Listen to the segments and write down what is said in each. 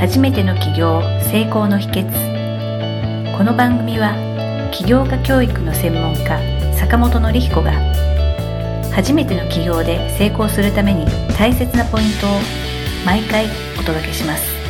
初めての起業成功の秘訣この番組は起業家教育の専門家坂本典彦が初めての起業で成功するために大切なポイントを毎回お届けします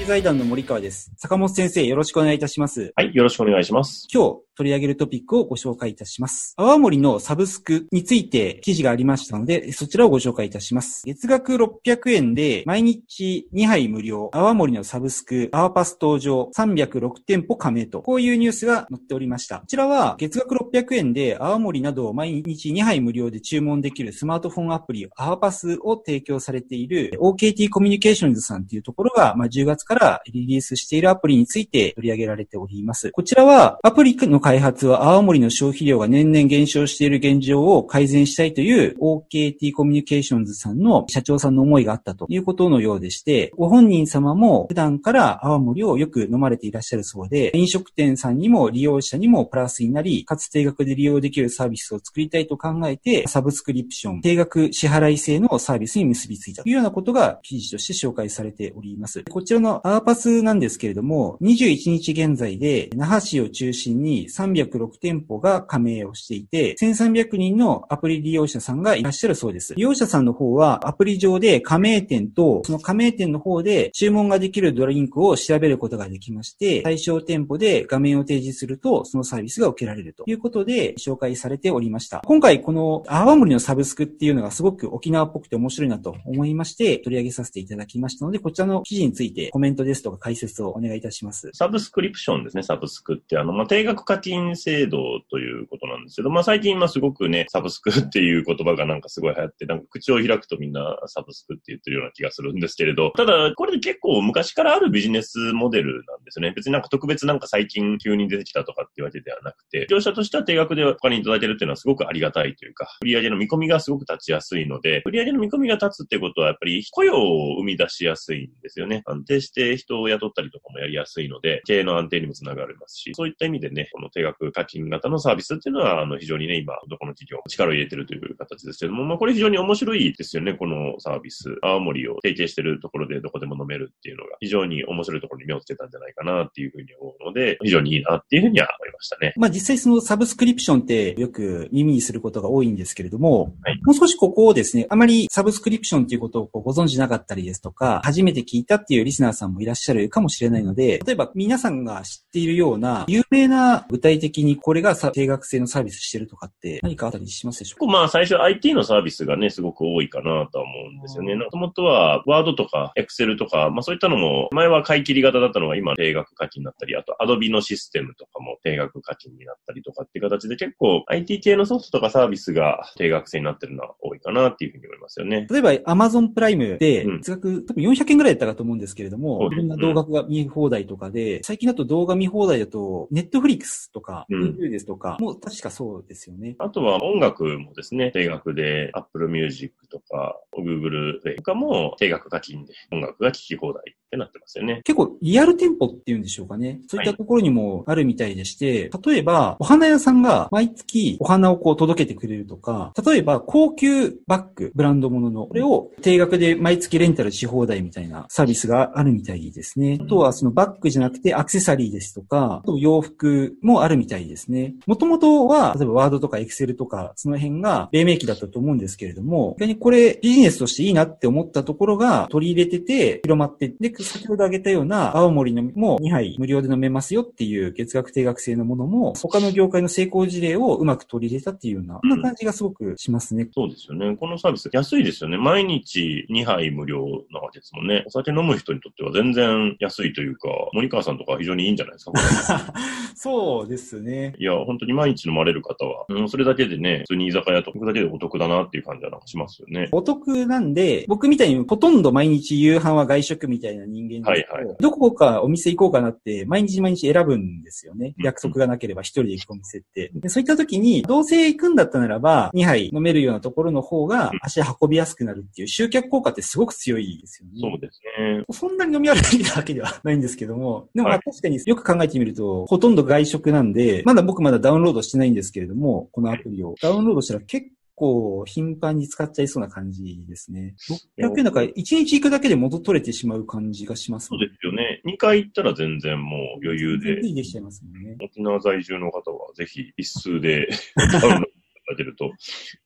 経財団の森川です。坂本先生、よろしくお願いいたします。はい、よろしくお願いします。今日取り上げるトピックをご紹介いたします。泡盛のサブスクについて記事がありましたので、そちらをご紹介いたします。月額600円で毎日2杯無料、泡盛のサブスク、泡パス登場、306店舗加盟と、こういうニュースが載っておりました。こちらは月額600円で泡盛などを毎日2杯無料で注文できるスマートフォンアプリ、泡パスを提供されている OKT コミュニケーションズさんというところが、まあ、10月からリリースしているアプリについて取り上げられております。こちらはアプリの開開発は青森の消費量が年々減少している現状を改善したいという OKT コミュニケーションズさんの社長さんの思いがあったということのようでして、ご本人様も普段から青森をよく飲まれていらっしゃるそうで、飲食店さんにも利用者にもプラスになり、かつ定額で利用できるサービスを作りたいと考えて、サブスクリプション、定額支払い制のサービスに結びついたというようなことが記事として紹介されております。こちらのアーパスなんですけれども、21日現在で那覇市を中心に306店舗が加盟をしていて、1300人のアプリ利用者さんがいらっしゃるそうです。利用者さんの方はアプリ上で加盟店と、その加盟店の方で注文ができるドリンクを調べることができまして、対象店舗で画面を提示すると、そのサービスが受けられるということで紹介されておりました。今回この泡盛のサブスクっていうのがすごく沖縄っぽくて面白いなと思いまして取り上げさせていただきましたので、こちらの記事についてコメントですとか解説をお願いいたします。サブスクリプションですね、サブスクって。あの、まあ、定額課金制度ということなんですけど、まあ、最近、まあ、すごくね、サブスクっていう言葉がなんかすごい流行って、なんか口を開くとみんなサブスクって言ってるような気がするんですけれど、ただ、これ結構昔からあるビジネスモデルなんですね。別になんか特別なんか最近急に出てきたとかっていうわけではなくて、業者としては定額でお金いただいてるっていうのはすごくありがたいというか、売上の見込みがすごく立ちやすいので、売上の見込みが立つってことはやっぱり雇用を生み出しやすいんですよね。安定して人を雇ったりとかもやりやすいので、経営の安定にもつながりますし、そういった意味でね、この定額課金型のサービスっていうのは、あの、非常にね、今、どこの企業も力を入れてるという形ですけども、まあ、これ非常に面白いですよね、このサービス。青森を提携してるところでどこでも飲めるっていうのが、非常に面白いところに目をつけたんじゃないかなっていうふうに思うので、非常にいいなっていうふうには思いましたね。まあ実際そのサブスクリプションってよく耳にすることが多いんですけれども、はいもう少しここをですね、あまりサブスクリプションっていうことをご存知なかったりですとか、初めて聞いたっていうリスナーさんもいらっしゃるかもしれないので、例えば皆さんが知っているような有名な具体的にこれがさ定額制のサービスしてるとかって何かあったりしますでしょうか？結構まあ最初 IT のサービスがね、すごく多いかなとは思うんですよね。もともとはワードとか Excel とか、まあそういったのも、前は買い切り型だったのが今定額課金になったり、あと Adobe のシステムとかも定額課金になったりとかっていう形で結構 IT 系のソフトとかサービスが定額制になってるのは多いかなっていうふうに思いますよね。例えば Amazon プライムでうん、月額多分400円ぐらいだったかと思うんですけれども、はいいろんな動画が見放題とかで、最近だと動画見放題だと、とか、うん Hulu ですとか、もう確かそうですよね。あとは音楽もですね、定額で Apple Music とか Google Play とかも定額課金で音楽が聴き放題ってなってますよね。結構リアル店舗っていうんでしょうかね。そういったところにもあるみたいでして、例えば、お花屋さんが毎月お花をこう届けてくれるとか、例えば高級バッグ、ブランドものの、これを定額で毎月レンタルし放題みたいなサービスがあるみたいですね。あとはそのバッグじゃなくてアクセサリーですとか、あと洋服もあるみたいですね。もともとは、例えばワードとかエクセルとか、その辺が黎明期だったと思うんですけれども、逆にこれビジネスとしていいなって思ったところが取り入れてて広まって、で、先ほど挙げたような青森のも2杯無料で飲めますよっていう月額定額制のものも、他の業界の成功事例をうまく取り入れたっていうような、そんな感じがすごくしますね。そうですよね。このサービス安いですよね。毎日2杯無料なわけですもんね。お酒飲む人にとっては全然安いというか、森川さんとか非常にいいんじゃないですか？そうですね。いや、本当に毎日飲まれる方は、うん、それだけでね、普通に居酒屋とかだけでお得だなっていう感じはなんかしますよね。お得なんで、僕みたいにほとんど毎日夕飯は外食みたいな人間ではいはいどこかお店行こうかなって、毎日毎日選ぶんですよね。うん約束がなければ一人で行くお店って。でそういった時に、どうせ行くんだったならば、2杯飲めるようなところの方が足運びやすくなるっていう集客効果ってすごく強いですよね。そうですね。そんなに飲み歩いたわけではないんですけども、でも確かによく考えてみると、ほとんど外食なんで、まだ僕まだダウンロードしてないんですけれども、このアプリを。ダウンロードしたら結構頻繁に使っちゃいそうな感じですね。600円だから1日行くだけで元取れてしまう感じがします、そうですよね。2回行ったら全然もう余裕で。できちゃいますね。沖縄在住の方はぜひ一数で買うのいただけると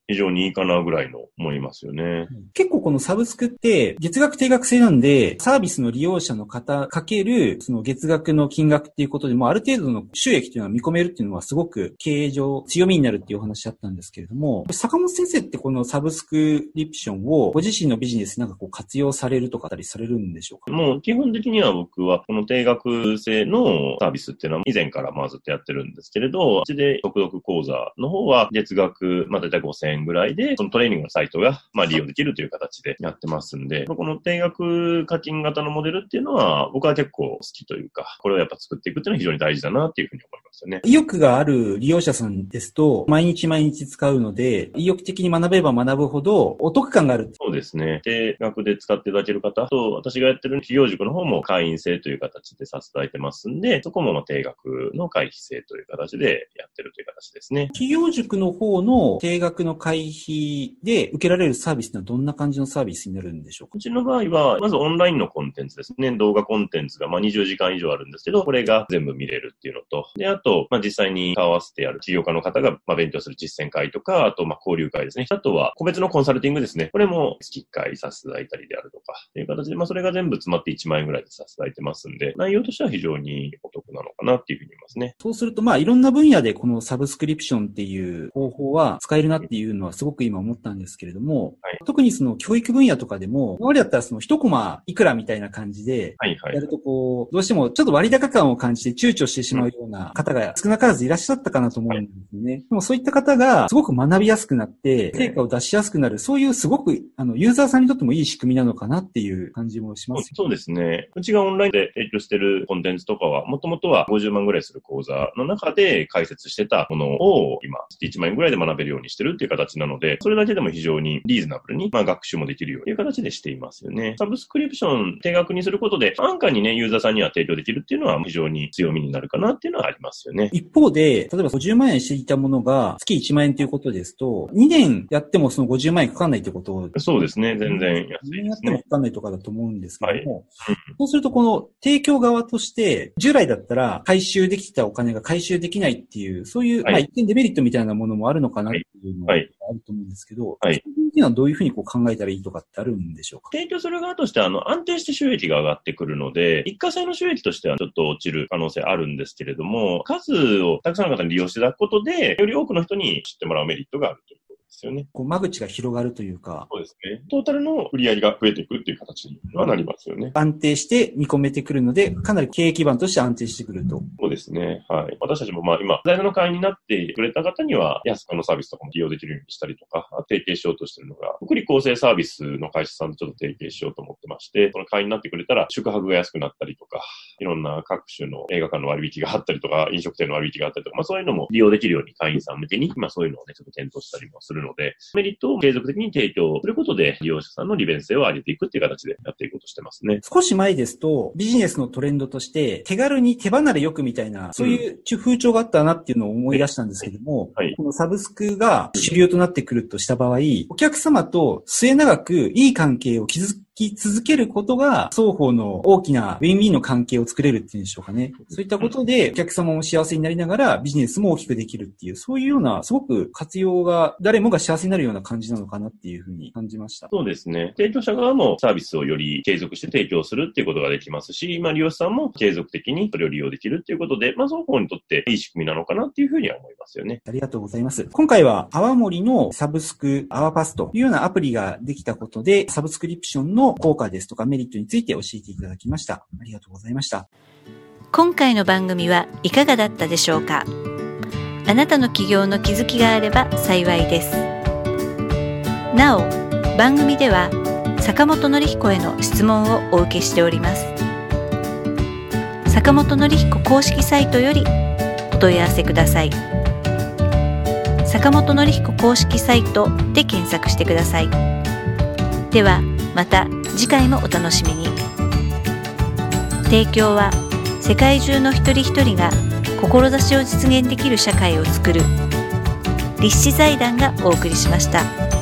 非常にいいかなぐらいの思いますよね。結構このサブスクって月額定額制なんで、サービスの利用者の方かけるその月額の金額っていうことでもある程度の収益っていうのは見込めるっていうのはすごく経営上強みになるっていうお話だったんですけれども、坂本先生ってこのサブスクリプションをご自身のビジネスになんかこう活用されるとかたりされるんでしょうか？もう基本的には僕はこの定額制のサービスっていうのは以前からまあずっとやってるんですけれど、うちで速読講座の方は月額、まあ大体5000円ぐらいで、そのトレーニングのサイトがまあ利用できるという形でやってますんで、この定額課金型のモデルっていうのは僕は結構好きというか、これをやっぱ作っていくっていうのは非常に大事だなっていうふうに思いますよね。意欲がある利用者さんですと、毎日毎日使うので、意欲的に学べば学ぶほどお得感がある。そうですね。定額で使っていただける方と、私がやってる企業塾の方も会員制という形でさせていただいてますんで、そこもまあ定額の会費制という形でやってるという形ですね。企業塾の方の定額の会費で受けられるサービスってのはどんな感じのサービスになるんでしょうか？うちの場合は、まずオンラインのコンテンツですね。動画コンテンツがまあ20時間以上あるんですけど、これが全部見れるっていうのと、で、あと、まあ実際に顔合わせてやる企業家の方がまあ勉強する実践会とか、あとまあ交流会ですね。あとは個別のコンサルティングですね。これも月1回させていただいたりであるとか、っていう形で、まあそれが全部詰まって1万円ぐらいでさせていただいてますんで、内容としては非常にお得なのかなっていうふうにますね。そうすると、まあいろんな分野でこのサブスクリプションっていう方法は使えるなっていうのはすごく今思ったんですけれども、はい特にその教育分野とかでも、今までだったらその一コマいくらみたいな感じで、はいはいや。るとこう、どうしてもちょっと割高感を感じて躊躇してしまうような方が少なからずいらっしゃったかなと思うんですね。でもそういった方がすごく学びやすくなって、成果を出しやすくなる、そういうすごく、あの、ユーザーさんにとってもいい仕組みなのかなっていう感じもします。そうですね。うちがオンラインで提供してるコンテンツとかは、もともとは50万ぐらいする講座の中で解説してたものを今、1万円ぐらいで学べるようにしてるっていう形なので、それだけでも非常にリーズナブルに、まあ、学習もできるようにという形でしていますよね。サブスクリプション定額にすることで、安価にね、ユーザーさんには提供できるっていうのは非常に強みになるかなっていうのはありますよね。一方で、例えば50万円していたものが月1万円ということですと、2年やってもその50万円かかんないということそうですね。全然安2いですね年やってもか。かんないとかだと思うんですけども、うんそうするとこの提供側として、従来だったら回収できてたお金が回収できないっていう、そういう、はい。まあ一点デメリットみたいなものもあるのかなっていうのはあはい。ると思うんですけど、はい。っていうのはどういうふうにこう考えたらいいとかってあるんでしょうか？提供する側としては、あの、安定して収益が上がってくるので、一過性の収益としてはちょっと落ちる可能性あるんですけれども、数をたくさんの方に利用していただくことで、より多くの人に知ってもらうメリットがあると。いうですよね。こう間口が広がるというか、そうですね。トータルの売り上げが増えていくっていう形にはなりますよね。安定して見込めてくるので、かなり経営基盤として安定してくると。そうですね。はい。私たちもまあ今、財団の会員になってくれた方には、安くのサービスとかも利用できるようにしたりとか、提携しようとしてるのが、福利厚生サービスの会社さんとちょっと提携しようと思ってまして、その会員になってくれたら宿泊が安くなったりとか、いろんな各種の映画館の割引があったりとか、飲食店の割引があったりとか、まあそういうのも利用できるように会員さん向けに、まあそういうのをね、ちょっと検討したりもするので、メリットを継続的に提供することで、利用者さんの利便性を上げていくっていう形でやっていこうとしてますね。少し前ですと、ビジネスのトレンドとして、手軽に手離れよくみたいな、そういう風潮があったなっていうのを思い出したんですけども、はいこのサブスクが主流となってくるとした場合、お客様と末永くいい関係を築き続けることが、双方の大きなウィンウィンの関係を作れるっていうんでしょうかね。そういったことで、お客様も幸せになりながら、ビジネスも大きくできるっていう、そういうような、すごく活用が、誰もが幸せになるような感じなのかなっていうふうに感じました。そうですね。提供者側もサービスをより継続して提供するっていうことができますし、まあ利用者さんも継続的にそれを利用できるっていうことで、まあ双方にとっていい仕組みなのかなっていうふうには思いますよね。ありがとうございます。今回は泡盛のサブスク、アワパスというようなアプリができたことで、サブスクリプションの効果ですとかメリットについて教えていただきました。ありがとうございました。今回の番組はいかがだったでしょうか？あなたの起業の気づきがあれば幸いです。なお番組では坂本典彦への質問をお受けしております。坂本典彦公式サイトよりお問い合わせください。坂本典彦公式サイトで検索してください。ではまた次回もお楽しみに提供は世界中の一人一人が志を実現できる社会をつくる立志財団がお送りしました。